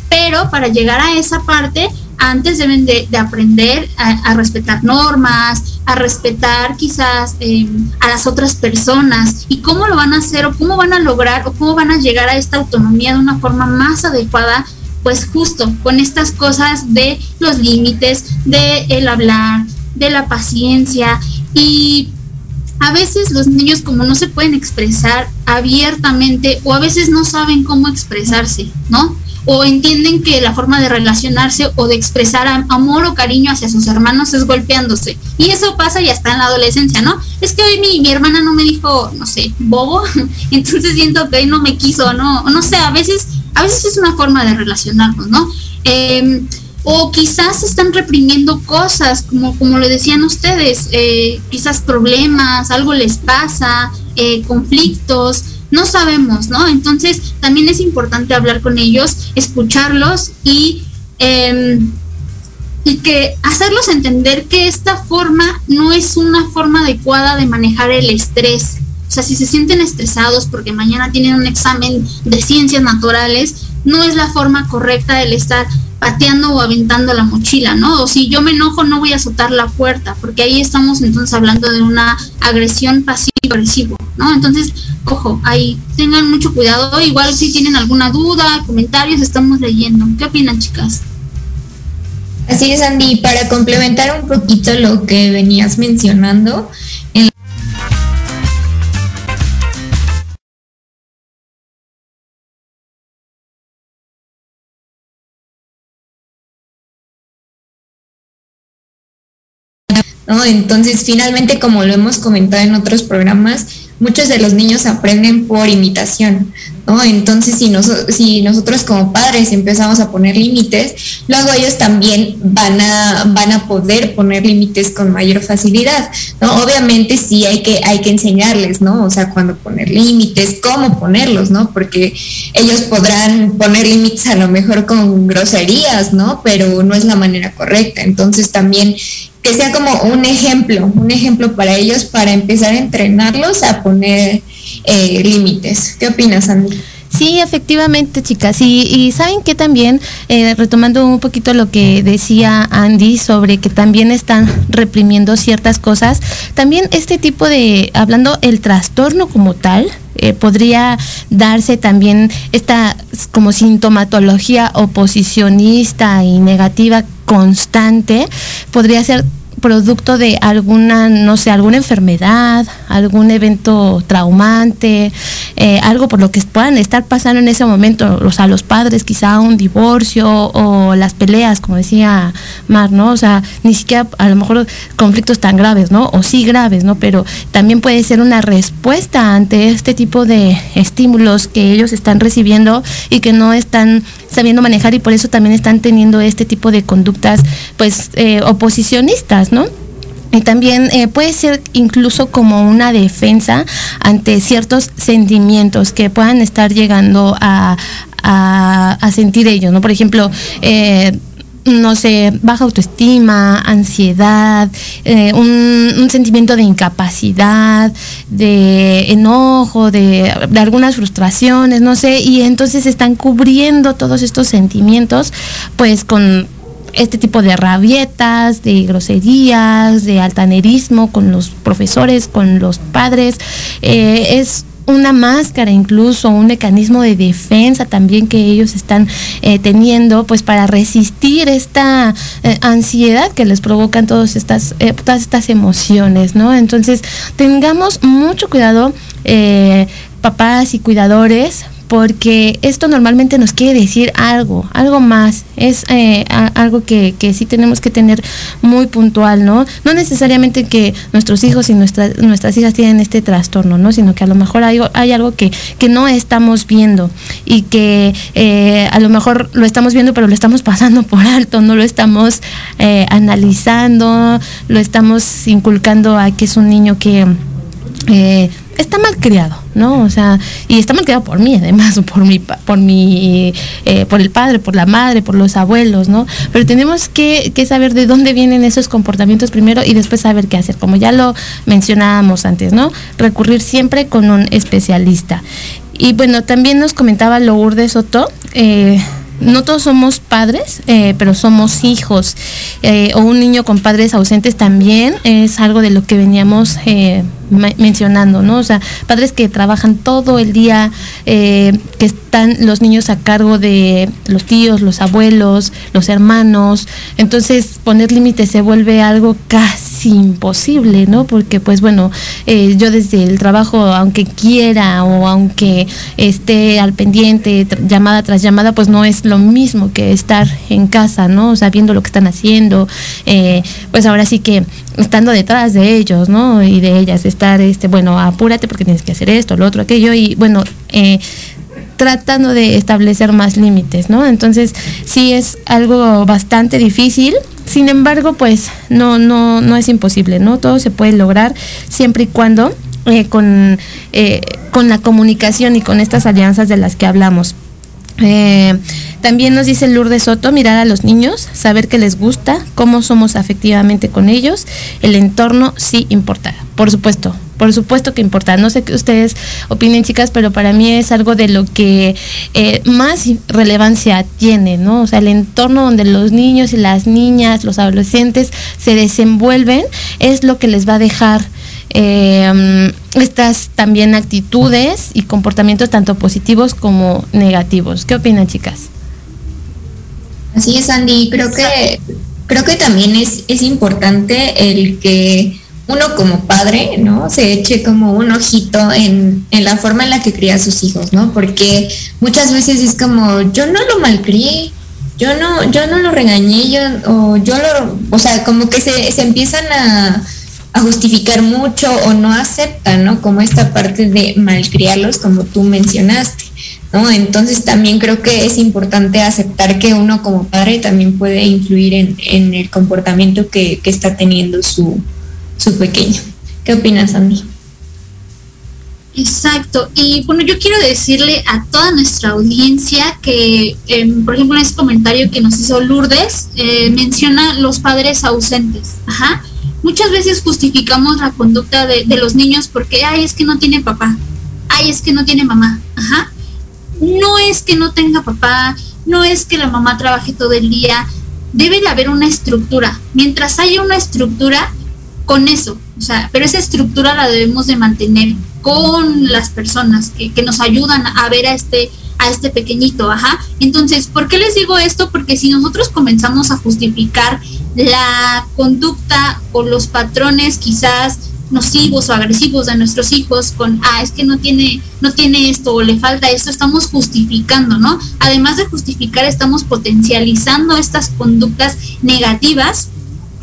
Pero para llegar a esa parte, antes deben de, aprender a, respetar normas, a respetar quizás em, a las otras personas. Y cómo lo van a hacer o cómo van a lograr o cómo van a llegar a esta autonomía de una forma más adecuada, pues justo con estas cosas de los límites, de el hablar, de la paciencia. Y a veces los niños como no se pueden expresar abiertamente o a veces no saben cómo expresarse, ¿no? O entienden que la forma de relacionarse o de expresar amor o cariño hacia sus hermanos es golpeándose. Y eso pasa ya está en la adolescencia, ¿no? Es que hoy mi, hermana no me dijo, no sé, bobo, entonces siento que hoy no me quiso, ¿no? No sé, a veces, a veces es una forma de relacionarnos, ¿no? Em, o quizás están reprimiendo cosas, como, como lo decían ustedes, eh, quizás problemas, algo les pasa, eh, conflictos, no sabemos, ¿no? Entonces también es importante hablar con ellos, escucharlos y, em, y que hacerlos entender que esta forma no es una forma adecuada de manejar el estrés. O sea, si se sienten estresados porque mañana tienen un examen de ciencias naturales, no es la forma correcta del estar pateando o aventando la mochila, ¿no? O si yo me enojo no voy a azotar la puerta, porque ahí estamos entonces hablando de una agresión pasivo-agresivo, ¿no? Entonces, ojo, ahí tengan mucho cuidado, igual si tienen alguna duda, comentarios, estamos leyendo. ¿Qué opinan, chicas? Así es, Andy, para complementar un poquito lo que venías mencionando, en Entonces, finalmente, como lo hemos comentado en otros programas, muchos de los niños aprenden por imitación, Entonces, si, si nosotros como padres empezamos a poner límites, luego ellos también van a, van a poder poner límites con mayor facilidad, ¿no? Obviamente sí hay que, hay que enseñarles, ¿no? O sea, cuándo poner límites, cómo ponerlos, ¿no? Porque ellos podrán poner límites a lo mejor con groserías, ¿no? Pero no es la manera correcta. Entonces también que sea como un ejemplo, un ejemplo para ellos para empezar a entrenarlos a poner eh, límites. ¿Qué opinas, Andy? Sí, efectivamente, chicas. Y, saben que también, eh, retomando un poquito lo que decía Andy sobre que también están reprimiendo ciertas cosas, también este tipo de, hablando el trastorno como tal, eh, podría darse también esta como sintomatología oposicionista y negativa constante, podría ser producto de alguna, no sé, alguna enfermedad, algún evento traumante, eh, algo por lo que puedan estar pasando en ese momento, o sea, los padres, quizá un divorcio o las peleas, como decía Mar, ¿no? O sea, ni siquiera a lo mejor conflictos tan graves, ¿no? O sí graves, ¿no? Pero también puede ser una respuesta ante este tipo de estímulos que ellos están recibiendo y que no están sabiendo manejar y por eso también están teniendo este tipo de conductas, pues, eh, oposicionistas, ¿no? Y también eh, puede ser incluso como una defensa ante ciertos sentimientos que puedan estar llegando a, sentir ellos, ¿no? Por ejemplo, eh, no sé, baja autoestima, ansiedad, eh, un, sentimiento de incapacidad, de enojo, de, de, algunas frustraciones, no sé, y entonces están cubriendo todos estos sentimientos pues con este tipo de rabietas, de groserías, de altanerismo con los profesores, con los padres. Eh, es una máscara incluso, un mecanismo de defensa también que ellos están eh, teniendo, pues para resistir esta eh, ansiedad que les provocan todas estas, eh, todas estas emociones, ¿no? Entonces, tengamos mucho cuidado, papás y cuidadores, porque esto normalmente nos quiere decir algo, algo más, es eh, algo que, que, sí tenemos que tener muy puntual, ¿no? No necesariamente que nuestros hijos y nuestras, nuestras hijas tienen este trastorno, ¿no? Sino que a lo mejor hay, algo que, que no estamos viendo y que eh, a lo mejor lo estamos viendo pero lo estamos pasando por alto, no lo estamos eh, analizando, lo estamos inculcando a que es un niño que está mal criado, ¿no? O sea, y está mal criado por mí, además, por mi, por mi, eh, por el padre, por la madre, por los abuelos, ¿no? Pero tenemos que, saber de dónde vienen esos comportamientos primero y después saber qué hacer, como ya lo mencionábamos antes, ¿no? Recurrir siempre con un especialista. Y bueno, también nos comentaba Lourdes Soto, eh, no todos somos padres, eh, pero somos hijos. O un niño con padres ausentes también es algo de lo que veníamos mencionando, ¿no? O sea, padres que trabajan todo el día, que están los niños a cargo de los tíos, los abuelos, los hermanos. Entonces, poner límites se vuelve algo casi imposible, ¿no? Porque, pues bueno, yo desde el trabajo, aunque quiera o aunque esté al pendiente, llamada tras llamada, pues no es lo mismo que estar en casa, ¿no? O sea, viendo lo que están haciendo, eh, pues ahora sí que estando detrás de ellos, ¿no? Y de ellas, estar, este, bueno, apúrate porque tienes que hacer esto, lo otro, aquello, y bueno, eh, tratando de establecer más límites, ¿no? Entonces, sí es algo bastante difícil. Sin embargo, pues no, no, no es imposible, ¿no? Todo se puede lograr siempre y cuando eh, con, eh, con la comunicación y con estas alianzas de las que hablamos. Eh, también nos dice Lourdes Soto, mirar a los niños, saber qué les gusta, cómo somos afectivamente con ellos, el entorno sí importa, por supuesto, por supuesto que importa. No sé qué ustedes opinen, chicas, pero para mí es algo de lo que eh, más relevancia tiene, ¿no? O sea, el entorno donde los niños y las niñas, los adolescentes se desenvuelven es lo que les va a dejar eh, estas también actitudes y comportamientos tanto positivos como negativos. ¿Qué opinan, chicas? Así es, Andy. Creo que creo que también es, es importante el que uno como padre, ¿no? Se eche como un ojito en, en, la forma en la que cría a sus hijos, ¿no? Porque muchas veces es como, yo no lo malcrié, yo no, yo no lo regañé, yo, o yo lo, o sea, como que se, se empiezan a, a justificar mucho o no aceptan, ¿no? Como esta parte de malcriarlos, como tú mencionaste, ¿no? Entonces también creo que es importante aceptar que uno como padre también puede influir en, en el comportamiento que, que, está teniendo su, su pequeño. ¿Qué opinas, Andy? Exacto. Y bueno, yo quiero decirle a toda nuestra audiencia que, eh, por ejemplo, en ese comentario que nos hizo Lourdes, eh, menciona los padres ausentes. Ajá muchas veces justificamos la conducta de, de, los niños porque, ay, es que no tiene papá, ay, es que no tiene mamá, ajá. No es que no tenga papá, no es que la mamá trabaje todo el día, debe de haber una estructura. Mientras haya una estructura, con eso, o sea, pero esa estructura la debemos de mantener con las personas que, que nos ayudan a ver a este a este pequeñito, ajá. Entonces, ¿por qué les digo esto? Porque si nosotros comenzamos a justificar la conducta o los patrones quizás nocivos o agresivos de nuestros hijos con ah es que no tiene no tiene esto o le falta esto estamos justificando no además de justificar estamos potencializando estas conductas negativas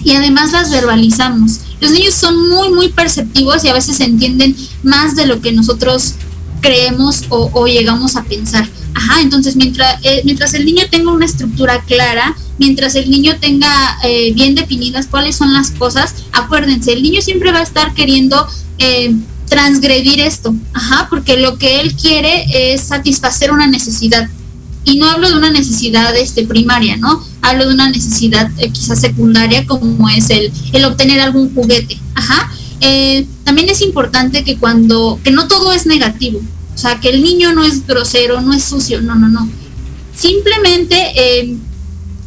y además las verbalizamos los niños son muy muy perceptivos y a veces entienden más de lo que nosotros creemos o, llegamos a pensar Ajá, entonces mientras, eh, mientras el niño tenga una estructura clara, mientras el niño tenga eh, bien definidas cuáles son las cosas, acuérdense, el niño siempre va a estar queriendo eh, transgredir esto, ajá, porque lo que él quiere es satisfacer una necesidad. Y no hablo de una necesidad este, primaria, ¿no? Hablo de una necesidad quizás secundaria como es el, el obtener algún juguete. Ajá. También es importante que cuando, que no todo es negativo, o sea, que el niño no es grosero, no es sucio, no, no, no. Simplemente eh,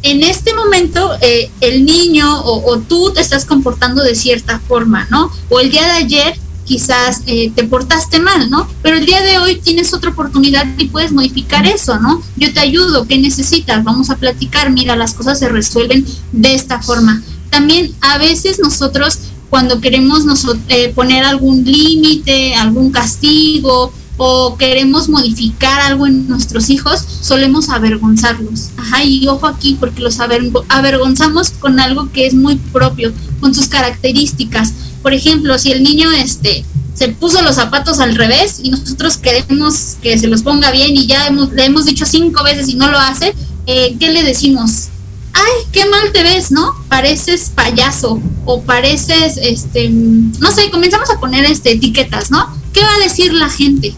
en este momento eh, el niño o, tú te estás comportando de cierta forma, ¿no? O el día de ayer quizás eh, te portaste mal, ¿no? Pero el día de hoy tienes otra oportunidad y puedes modificar eso, ¿no? Yo te ayudo, ¿qué necesitas? Vamos a platicar, mira, las cosas se resuelven de esta forma. También a veces nosotros cuando queremos eh, poner algún límite, algún castigo o queremos modificar algo en nuestros hijos, solemos avergonzarlos. Ajá, y ojo aquí porque los avergonzamos con algo que es muy propio, con sus características. Por ejemplo, si el niño este se puso los zapatos al revés y nosotros queremos que se los ponga bien y ya le hemos dicho cinco veces y no lo hace, eh, ¿qué le decimos? Ay, qué mal te ves, ¿no? Pareces payaso o pareces, este, no sé, comenzamos a poner este, etiquetas, ¿no? ¿Qué va a decir la gente?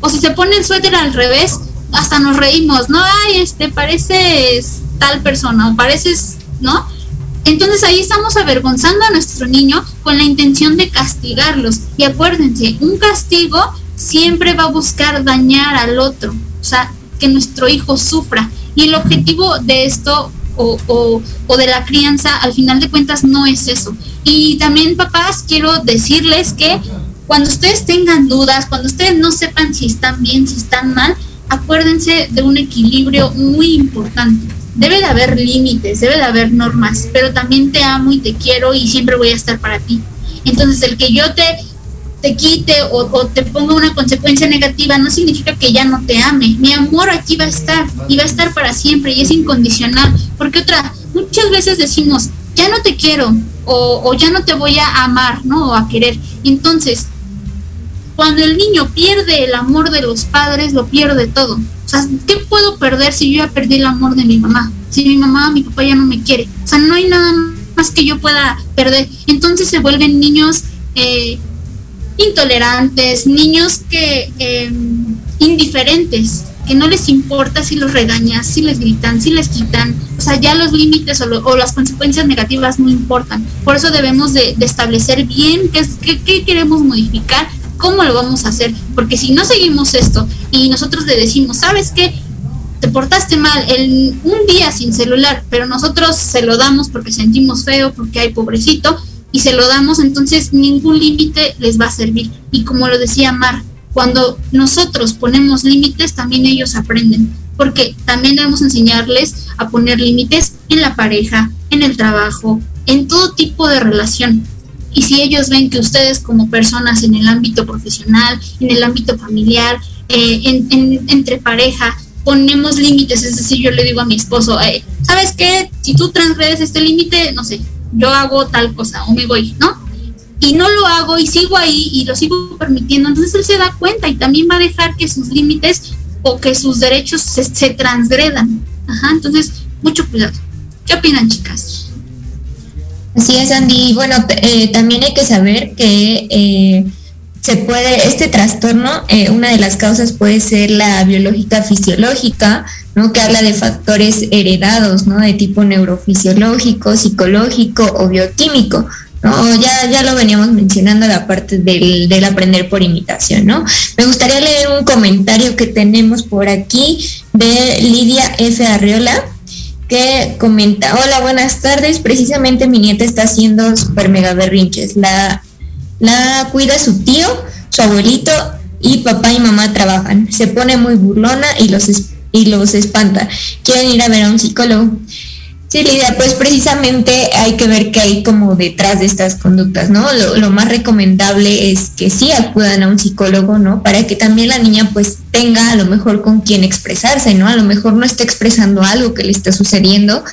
O si se pone el suéter al revés, hasta nos reímos, ¿no? Ay, este, pareces tal persona o pareces, ¿no? Entonces ahí estamos avergonzando a nuestro niño con la intención de castigarlos. Y acuérdense, un castigo siempre va a buscar dañar al otro, o sea, que nuestro hijo sufra. Y el objetivo de esto o, o, o, de la crianza, al final de cuentas, no es eso. Y también, papás, quiero decirles que cuando ustedes tengan dudas, cuando ustedes no sepan si están bien, si están mal, acuérdense de un equilibrio muy importante. Debe de haber límites, debe de haber normas, pero también te amo y te quiero y siempre voy a estar para ti. Entonces, el que yo te, te quite o, o, te ponga una consecuencia negativa no significa que ya no te ame. Mi amor aquí va a estar y va a estar para siempre y es incondicional. Porque otra, muchas veces decimos, ya no te quiero o, o ya no te voy a amar, ¿no? O a querer. Entonces, cuando el niño pierde el amor de los padres, lo pierde todo. O sea, ¿qué puedo perder si yo ya perdí el amor de mi mamá? Si mi mamá mi papá ya no me quiere. O sea, no hay nada más que yo pueda perder. Entonces se vuelven niños eh, intolerantes, niños que eh, indiferentes, que no les importa si los regañas, si les gritan, si les quitan. O sea, ya los límites o, lo, o las consecuencias negativas no importan. Por eso debemos de, de establecer bien qué, qué, qué queremos modificar ¿Cómo lo vamos a hacer? Porque si no seguimos esto y nosotros le decimos, ¿sabes qué? Te portaste mal el, un día sin celular, pero nosotros se lo damos porque sentimos feo, porque hay pobrecito, y se lo damos, entonces ningún límite les va a servir. Y como lo decía Mar, cuando nosotros ponemos límites, también ellos aprenden, porque también debemos enseñarles a poner límites en la pareja, en el trabajo, en todo tipo de relación. Y si ellos ven que ustedes como personas en el ámbito profesional, en el ámbito familiar, eh, en, en, entre pareja, ponemos límites, es decir, yo le digo a mi esposo, ¿sabes qué? Si tú transgredes este límite, no sé, yo hago tal cosa o me voy, ¿no? Y no lo hago y sigo ahí y lo sigo permitiendo, entonces él se da cuenta y también va a dejar que sus límites o que sus derechos se, se transgredan. Ajá, entonces, mucho cuidado. ¿Qué opinan, chicas? Así es, Andy. Bueno, eh, también hay que saber que eh, se puede, este trastorno, eh, una de las causas puede ser la biológica fisiológica, ¿no? Que habla de factores heredados, ¿no? De tipo neurofisiológico, psicológico o bioquímico. No, ya, ya lo veníamos mencionando la parte del, del aprender por imitación, ¿no? Me gustaría leer un comentario que tenemos por aquí de Lidia F. Arriola que comenta, hola, buenas tardes, precisamente mi nieta está haciendo super mega berrinches, la, la cuida su tío, su abuelito y papá y mamá trabajan, se pone muy burlona y los, y los espanta, quieren ir a ver a un psicólogo. Sí, Lidia, pues precisamente hay que ver qué hay como detrás de estas conductas, ¿no? Lo, más recomendable es que sí acudan a un psicólogo, ¿no? Para que también la niña pues tenga a lo mejor con quien expresarse, ¿no? A lo mejor no está expresando algo que le está sucediendo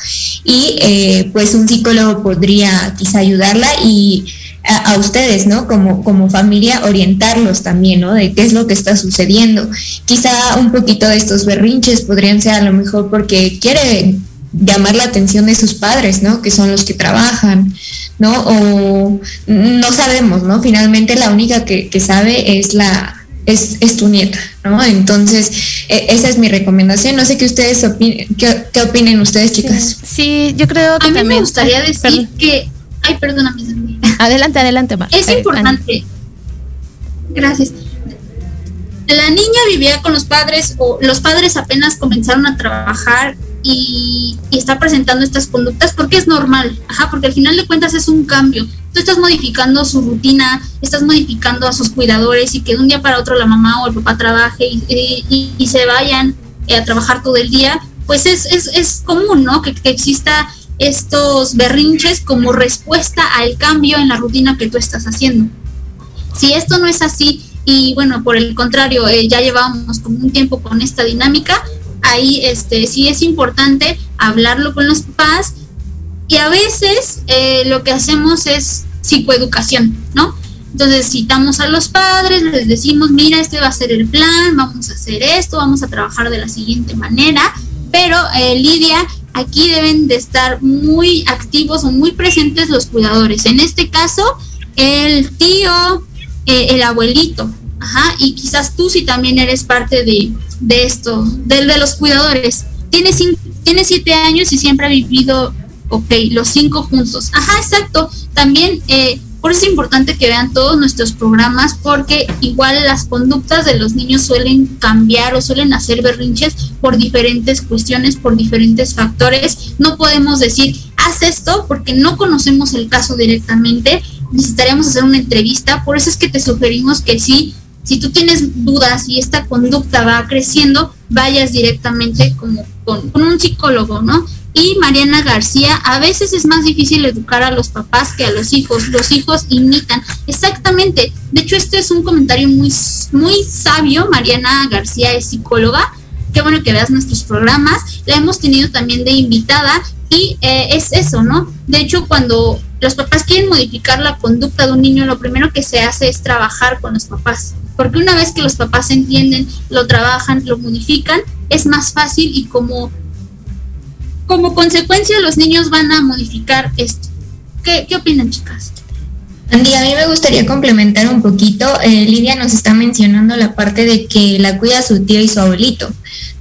y eh, pues un psicólogo podría quizá ayudarla y a, a, ustedes, ¿no? Como, como familia, orientarlos también, ¿no? De qué es lo que está sucediendo. Quizá un poquito de estos berrinches podrían ser a lo mejor porque quiere llamar la atención de sus padres, ¿no? Que son los que trabajan, ¿no? O no sabemos, ¿no? Finalmente la única que, que sabe es la, es, es tu nieta, ¿no? Entonces, e, esa es mi recomendación. No sé qué ustedes opinen, qué, qué opinen ustedes, chicas. Sí, yo creo que A mí también. me gustaría decir perdón. que, ay, perdóname. Adelante, adelante, Mar. Es importante. Gracias. La niña vivía con los padres o los padres apenas comenzaron a trabajar y, y presentando estas conductas porque es normal, ajá, porque al final de cuentas es un cambio. Tú estás modificando su rutina, estás modificando a sus cuidadores y que de un día para otro la mamá o el papá trabaje y, y- y se vayan eh, a trabajar todo el día, pues es, es, es común, ¿no? Que, que exista estos berrinches como respuesta al cambio en la rutina que tú estás haciendo. Si esto no es así y bueno, por el contrario, eh, ya llevábamos como un tiempo con esta dinámica, ahí este sí es importante hablarlo con los papás y a veces eh, lo que hacemos es psicoeducación, ¿no? Entonces citamos a los padres, les decimos, mira, este va a ser el plan, vamos a hacer esto, vamos a trabajar de la siguiente manera, pero eh, Lidia, aquí deben de estar muy activos o muy presentes los cuidadores. En este caso, el tío, eh, el abuelito, ajá, y quizás tú si también eres parte de, de esto, del de los cuidadores. Tienes, tienes siete años y siempre ha vivido, ok, los cinco juntos. Ajá, exacto. También, eh, por eso es importante que vean todos nuestros programas, porque igual las conductas de los niños suelen cambiar o suelen hacer berrinches por diferentes cuestiones, por diferentes factores. No podemos decir, haz esto, porque no conocemos el caso directamente. Necesitaríamos hacer una entrevista, por eso es que te sugerimos que sí, si tú tienes dudas y esta conducta va creciendo, vayas directamente como con, un psicólogo, ¿no? Y Mariana García, a veces es más difícil educar a los papás que a los hijos. Los hijos imitan. Exactamente. De hecho, este es un comentario muy, muy sabio. Mariana García es psicóloga. Qué bueno que veas nuestros programas. La hemos tenido también de invitada y eh, es eso, ¿no? De hecho, cuando los papás quieren modificar la conducta de un niño, lo primero que se hace es trabajar con los papás. Porque una vez que los papás entienden, lo trabajan, lo modifican, es más fácil y como, como consecuencia los niños van a modificar esto. ¿Qué, qué opinan, chicas? Andy, a mí me gustaría complementar un poquito. Eh, Lidia nos está mencionando la parte de que la cuida su tío y su abuelito,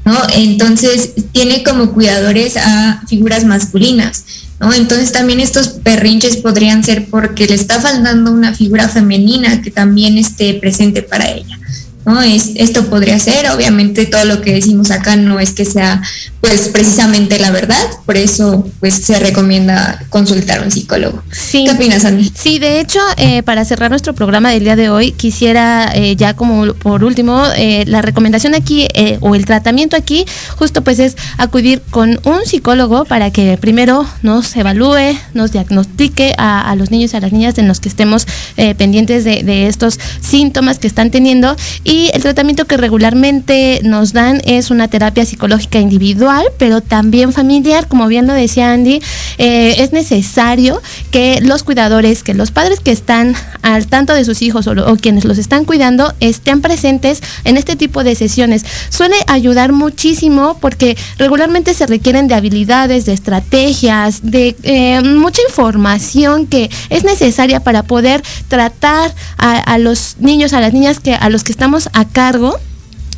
¿no? Entonces, tiene como cuidadores a figuras masculinas, Entonces, también estos berrinches podrían ser porque le está faltando una figura femenina que también esté presente para ella. ¿No? Es, esto podría ser, obviamente todo lo que decimos acá no es que sea pues precisamente la verdad, por eso pues se recomienda consultar a un psicólogo. Sí. ¿Qué opinas, Andy? Sí, de hecho, eh, para cerrar nuestro programa del día de hoy, quisiera eh, ya como por último, eh, la recomendación aquí o el tratamiento aquí, justo pues es acudir con un psicólogo para que primero nos evalúe, nos diagnostique a, a los niños y a las niñas en los que estemos pendientes de, de estos síntomas que están teniendo y el tratamiento que regularmente nos dan es una terapia psicológica individual, pero también familiar, como bien lo decía Andy, eh, es necesario que los cuidadores, que los padres que están al tanto de sus hijos o, quienes los están cuidando estén presentes en este tipo de sesiones. Suele ayudar muchísimo porque regularmente se requieren de habilidades, de estrategias, de eh, mucha información que es necesaria para poder tratar a, a los niños, a las niñas que a los que estamos a cargo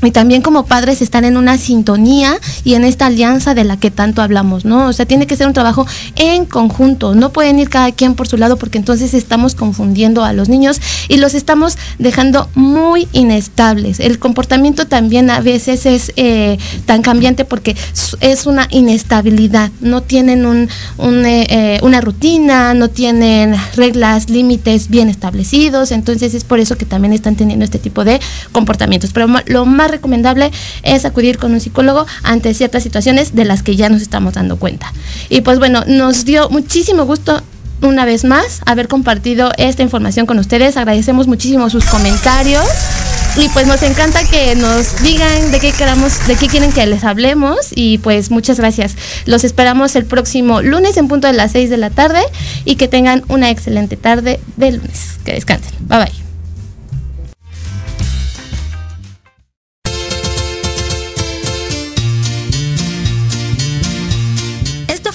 y también como padres están en una sintonía y en esta alianza de la que tanto hablamos, ¿no? O sea, tiene que ser un trabajo en conjunto, no pueden ir cada quien por su lado porque entonces estamos confundiendo a los niños y los estamos dejando muy inestables. El comportamiento también a veces es eh, tan cambiante porque es una inestabilidad, no tienen un, eh, eh, una rutina, no tienen reglas, límites bien establecidos, entonces es por eso que también están teniendo este tipo de comportamientos. Pero lo más recomendable es acudir con un psicólogo ante ciertas situaciones de las que ya nos estamos dando cuenta. Y pues bueno, nos dio muchísimo gusto una vez más haber compartido esta información con ustedes. Agradecemos muchísimo sus comentarios. Y pues nos encanta que nos digan de qué queramos, de qué quieren que les hablemos. Y pues muchas gracias. Los esperamos el próximo lunes en punto de las 6 de la tarde. Y que tengan una excelente tarde de lunes. Que descansen. Bye bye.